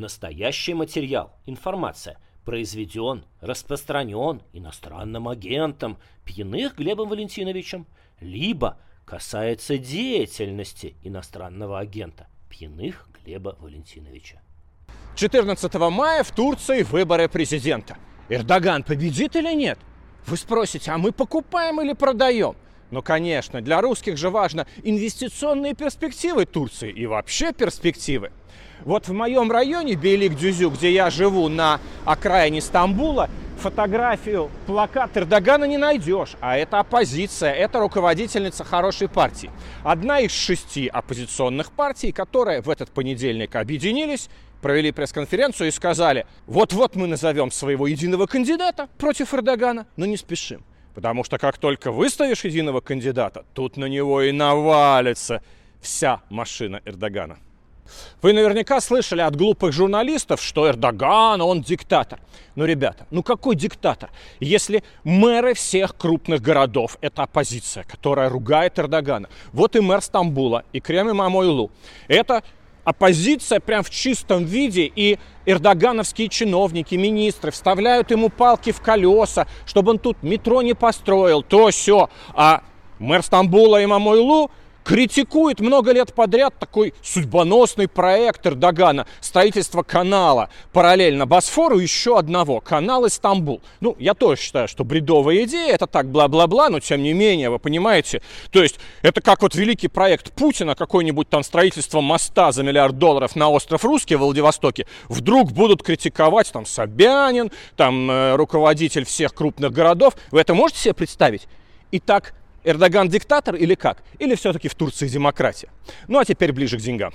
настоящий материал, информация, произведен, распространен иностранным агентом Пьяных Глебом Валентиновичем, либо касается деятельности иностранного агента Пьяных Глеба Валентиновича. 14 мая в Турции выборы президента. Эрдоган победит или нет? Вы спросите, а мы покупаем или продаем? Ну, конечно, для русских же важно инвестиционные перспективы Турции и вообще перспективы. Вот в моем районе Бейлик-Дюзю, где я живу на окраине Стамбула, фотографию, плакат Эрдогана не найдешь. А это оппозиция, это руководительница хорошей партии. Одна из шести оппозиционных партий, которые в этот понедельник объединились, провели пресс-конференцию и сказали, вот-вот мы назовем своего единого кандидата против Эрдогана, но не спешим. Потому что как только выставишь единого кандидата, тут на него и навалится вся машина Эрдогана. Вы наверняка слышали от глупых журналистов, что Эрдоган, он диктатор. Ну, ребята, ну какой диктатор? Если мэры всех крупных городов – это оппозиция, которая ругает Эрдогана. Вот и мэр Стамбула, и Крем Имамойлу. Это оппозиция прям в чистом виде, и эрдогановские чиновники, министры вставляют ему палки в колеса, чтобы он тут метро не построил, то все. А мэр Стамбула Имамойлу критикует много лет подряд такой судьбоносный проект Эрдогана строительство канала параллельно Босфору еще одного канал Стамбул. Ну, я тоже считаю, что бредовая идея, это так бла-бла-бла, но тем не менее, вы понимаете, то есть это как вот великий проект Путина, какой-нибудь там строительство моста за миллиард долларов на остров Русский в Владивостоке, вдруг будут критиковать там Собянин, там э, руководитель всех крупных городов. Вы это можете себе представить? И так Эрдоган диктатор или как? Или все-таки в Турции демократия? Ну а теперь ближе к деньгам.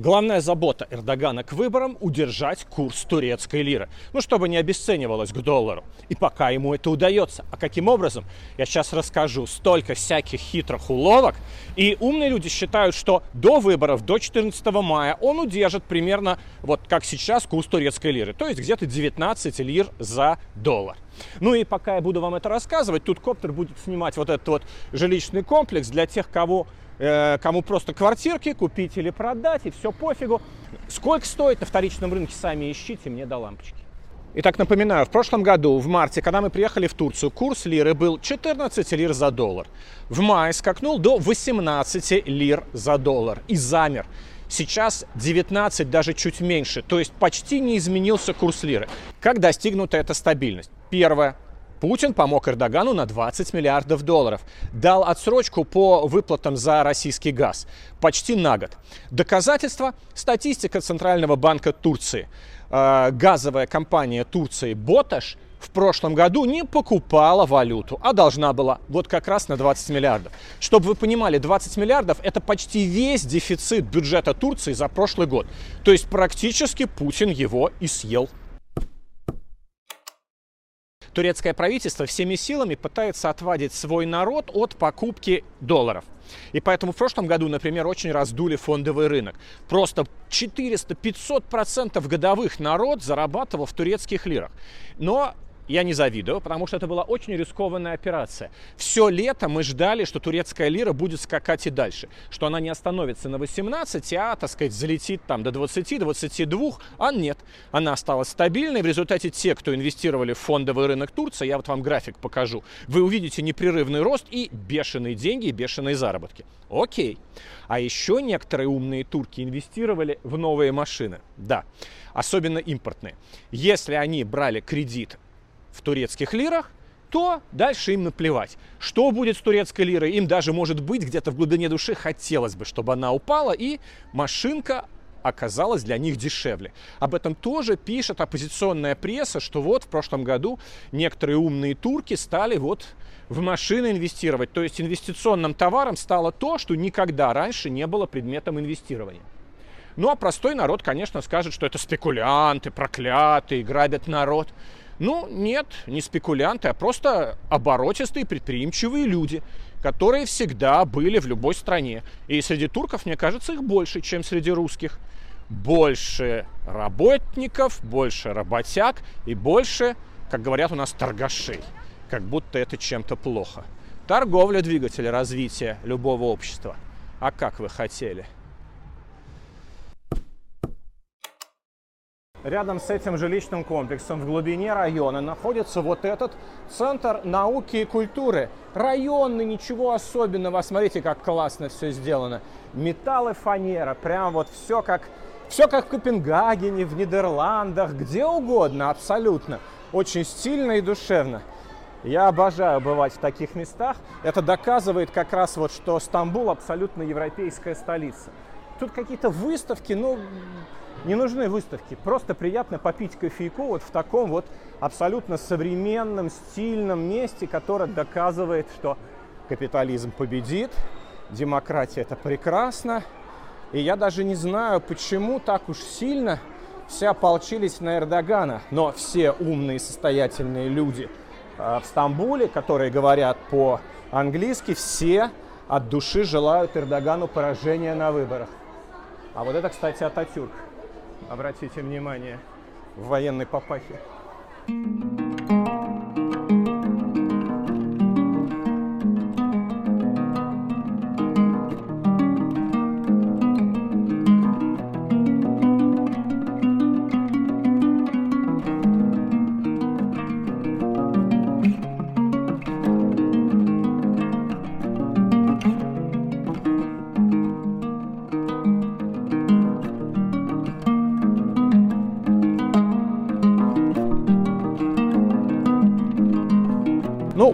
Главная забота Эрдогана к выборам – удержать курс турецкой лиры. Ну, чтобы не обесценивалось к доллару. И пока ему это удается. А каким образом? Я сейчас расскажу. Столько всяких хитрых уловок. И умные люди считают, что до выборов, до 14 мая, он удержит примерно, вот как сейчас, курс турецкой лиры. То есть где-то 19 лир за доллар. Ну и пока я буду вам это рассказывать, тут коптер будет снимать вот этот вот жилищный комплекс для тех, кого Э, кому просто квартирки купить или продать, и все пофигу. Сколько стоит на вторичном рынке, сами ищите, мне до лампочки. Итак, напоминаю, в прошлом году, в марте, когда мы приехали в Турцию, курс лиры был 14 лир за доллар. В мае скакнул до 18 лир за доллар и замер. Сейчас 19, даже чуть меньше, то есть почти не изменился курс лиры. Как достигнута эта стабильность? Первое. Путин помог Эрдогану на 20 миллиардов долларов. Дал отсрочку по выплатам за российский газ. Почти на год. Доказательство – статистика Центрального банка Турции. Э, газовая компания Турции «Боташ» в прошлом году не покупала валюту, а должна была вот как раз на 20 миллиардов. Чтобы вы понимали, 20 миллиардов – это почти весь дефицит бюджета Турции за прошлый год. То есть практически Путин его и съел турецкое правительство всеми силами пытается отвадить свой народ от покупки долларов. И поэтому в прошлом году, например, очень раздули фондовый рынок. Просто 400-500% годовых народ зарабатывал в турецких лирах. Но я не завидую, потому что это была очень рискованная операция. Все лето мы ждали, что турецкая лира будет скакать и дальше, что она не остановится на 18, а, так сказать, залетит там до 20-22, а нет. Она осталась стабильной. В результате те, кто инвестировали в фондовый рынок Турции, я вот вам график покажу, вы увидите непрерывный рост и бешеные деньги, и бешеные заработки. Окей. А еще некоторые умные турки инвестировали в новые машины. Да, особенно импортные. Если они брали кредит в турецких лирах, то дальше им наплевать. Что будет с турецкой лирой, им даже, может быть, где-то в глубине души хотелось бы, чтобы она упала, и машинка оказалась для них дешевле. Об этом тоже пишет оппозиционная пресса, что вот в прошлом году некоторые умные турки стали вот в машины инвестировать. То есть инвестиционным товаром стало то, что никогда раньше не было предметом инвестирования. Ну а простой народ, конечно, скажет, что это спекулянты, проклятые, грабят народ. Ну, нет, не спекулянты, а просто оборотистые предприимчивые люди, которые всегда были в любой стране. И среди турков, мне кажется, их больше, чем среди русских. Больше работников, больше работяг и больше, как говорят у нас, торгашей. Как будто это чем-то плохо. Торговля – двигатель развития любого общества. А как вы хотели? Рядом с этим жилищным комплексом в глубине района находится вот этот центр науки и культуры. Районный, ничего особенного. Смотрите, как классно все сделано. Металл и фанера, прям вот все как, все как в Копенгагене, в Нидерландах, где угодно, абсолютно. Очень стильно и душевно. Я обожаю бывать в таких местах. Это доказывает как раз вот, что Стамбул абсолютно европейская столица. Тут какие-то выставки, ну, не нужны выставки, просто приятно попить кофейку вот в таком вот абсолютно современном, стильном месте, которое доказывает, что капитализм победит, демократия это прекрасно. И я даже не знаю, почему так уж сильно все ополчились на Эрдогана, но все умные состоятельные люди э, в Стамбуле, которые говорят по-английски, все от души желают Эрдогану поражения на выборах. А вот это, кстати, Ататюрк обратите внимание, в военной папахе. Ну,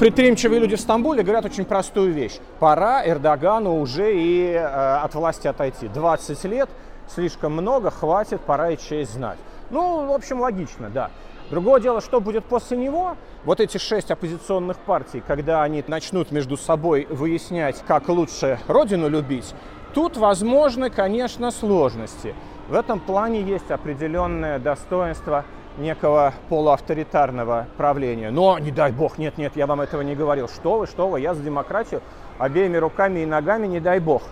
предприимчивые люди в Стамбуле говорят очень простую вещь. Пора Эрдогану уже и э, от власти отойти. 20 лет, слишком много, хватит, пора и честь знать. Ну, в общем, логично, да. Другое дело, что будет после него. Вот эти шесть оппозиционных партий, когда они начнут между собой выяснять, как лучше родину любить, тут возможны, конечно, сложности. В этом плане есть определенное достоинство некого полуавторитарного правления. Но, не дай бог, нет, нет, я вам этого не говорил. Что вы, что вы, я за демократию обеими руками и ногами, не дай бог.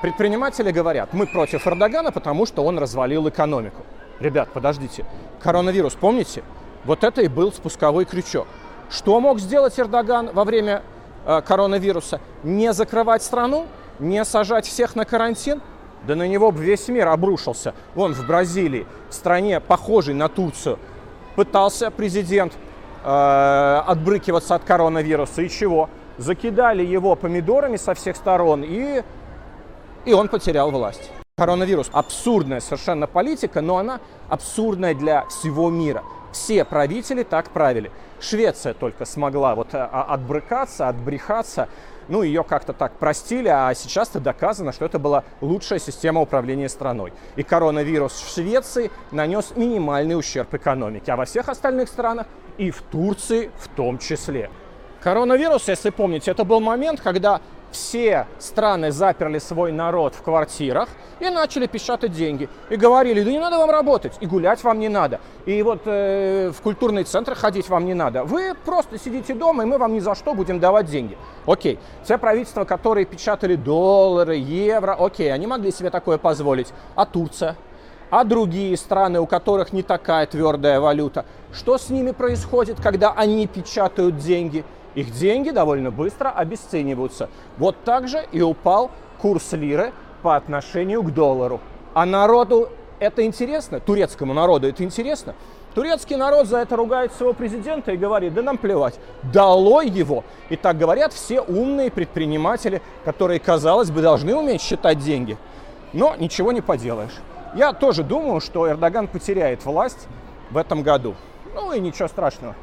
Предприниматели говорят, мы против Эрдогана, потому что он развалил экономику. Ребят, подождите, коронавирус, помните? Вот это и был спусковой крючок. Что мог сделать Эрдоган во время э, коронавируса? Не закрывать страну, не сажать всех на карантин, да на него бы весь мир обрушился. Вон в Бразилии, в стране, похожей на Турцию, пытался президент э, отбрыкиваться от коронавируса. И чего? Закидали его помидорами со всех сторон, и, и он потерял власть. Коронавирус – абсурдная совершенно политика, но она абсурдная для всего мира. Все правители так правили. Швеция только смогла вот а, отбрыкаться, отбрехаться, ну, ее как-то так простили, а сейчас-то доказано, что это была лучшая система управления страной. И коронавирус в Швеции нанес минимальный ущерб экономике, а во всех остальных странах и в Турции в том числе. Коронавирус, если помните, это был момент, когда все страны заперли свой народ в квартирах и начали печатать деньги. И говорили, да не надо вам работать, и гулять вам не надо, и вот э, в культурные центры ходить вам не надо. Вы просто сидите дома, и мы вам ни за что будем давать деньги. Окей, те правительства, которые печатали доллары, евро, окей, они могли себе такое позволить. А Турция? А другие страны, у которых не такая твердая валюта? Что с ними происходит, когда они печатают деньги? Их деньги довольно быстро обесцениваются. Вот так же и упал курс лиры по отношению к доллару. А народу это интересно, турецкому народу это интересно. Турецкий народ за это ругает своего президента и говорит, да нам плевать, долой его. И так говорят все умные предприниматели, которые, казалось бы, должны уметь считать деньги. Но ничего не поделаешь. Я тоже думаю, что Эрдоган потеряет власть в этом году. Ну и ничего страшного.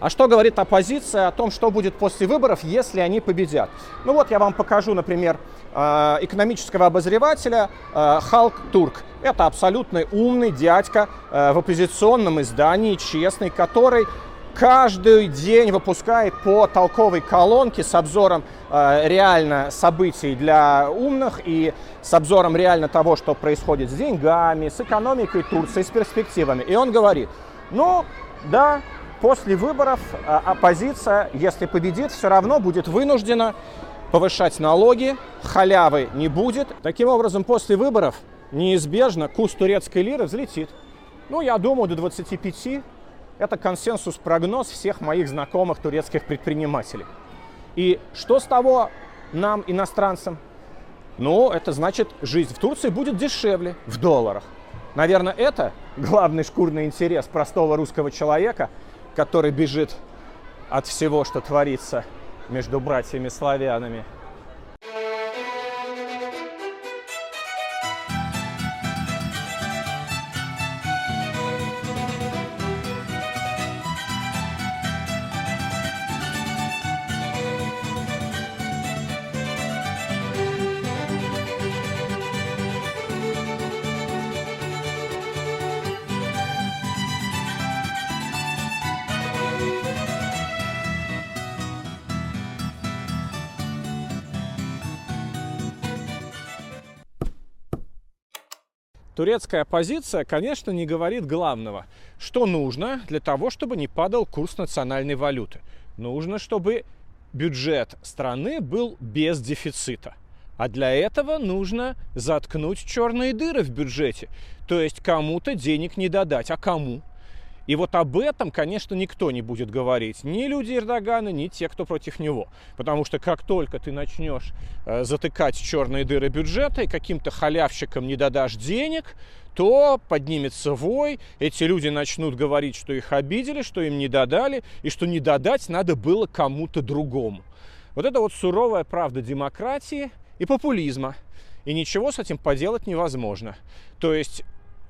А что говорит оппозиция о том, что будет после выборов, если они победят? Ну вот я вам покажу, например, э, экономического обозревателя э, Халк Турк. Это абсолютно умный дядька э, в оппозиционном издании, честный, который каждый день выпускает по толковой колонке с обзором э, реально событий для умных и с обзором реально того, что происходит с деньгами, с экономикой Турции, с перспективами. И он говорит, ну да, После выборов а, оппозиция, если победит, все равно будет вынуждена повышать налоги, халявы не будет. Таким образом, после выборов неизбежно курс турецкой лиры взлетит. Ну, я думаю, до 25. Это консенсус-прогноз всех моих знакомых турецких предпринимателей. И что с того нам, иностранцам? Ну, это значит, жизнь в Турции будет дешевле в долларах. Наверное, это главный шкурный интерес простого русского человека, который бежит от всего, что творится между братьями-славянами. Турецкая оппозиция, конечно, не говорит главного. Что нужно для того, чтобы не падал курс национальной валюты? Нужно, чтобы бюджет страны был без дефицита. А для этого нужно заткнуть черные дыры в бюджете. То есть кому-то денег не додать. А кому? И вот об этом, конечно, никто не будет говорить. Ни люди Эрдогана, ни те, кто против него. Потому что как только ты начнешь э, затыкать черные дыры бюджета и каким-то халявщикам не дадашь денег, то поднимется вой, эти люди начнут говорить, что их обидели, что им не додали, и что не додать надо было кому-то другому. Вот это вот суровая правда демократии и популизма. И ничего с этим поделать невозможно. То есть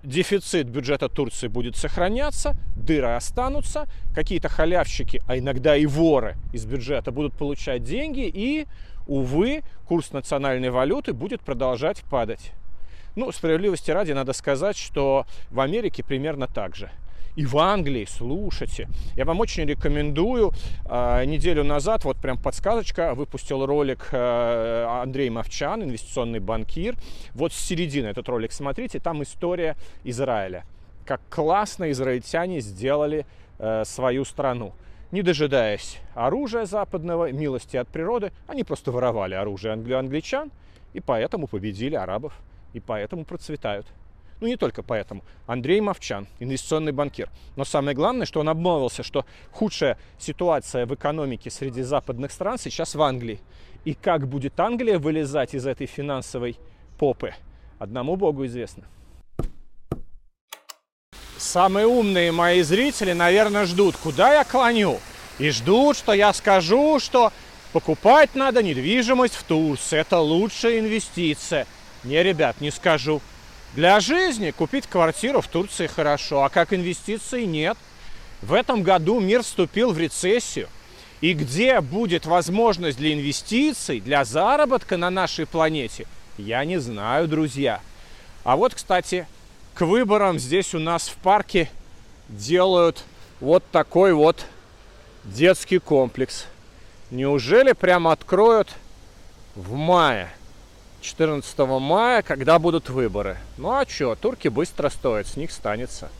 дефицит бюджета Турции будет сохраняться, дыры останутся, какие-то халявщики, а иногда и воры из бюджета будут получать деньги, и, увы, курс национальной валюты будет продолжать падать. Ну, справедливости ради надо сказать, что в Америке примерно так же – и в Англии, слушайте. Я вам очень рекомендую. Э, неделю назад, вот прям подсказочка, выпустил ролик э, Андрей Мовчан, инвестиционный банкир. Вот с середины этот ролик смотрите, там история Израиля. Как классно израильтяне сделали э, свою страну не дожидаясь оружия западного, милости от природы, они просто воровали оружие англичан, и поэтому победили арабов, и поэтому процветают. Ну, не только поэтому. Андрей Мовчан, инвестиционный банкир. Но самое главное, что он обмолвился, что худшая ситуация в экономике среди западных стран сейчас в Англии. И как будет Англия вылезать из этой финансовой попы, одному богу известно. Самые умные мои зрители, наверное, ждут, куда я клоню. И ждут, что я скажу, что покупать надо недвижимость в Турции. Это лучшая инвестиция. Не, ребят, не скажу. Для жизни купить квартиру в Турции хорошо, а как инвестиции нет. В этом году мир вступил в рецессию. И где будет возможность для инвестиций, для заработка на нашей планете, я не знаю, друзья. А вот, кстати, к выборам здесь у нас в парке делают вот такой вот детский комплекс. Неужели прямо откроют в мае? 14 мая, когда будут выборы. Ну а что, турки быстро стоят, с них станется.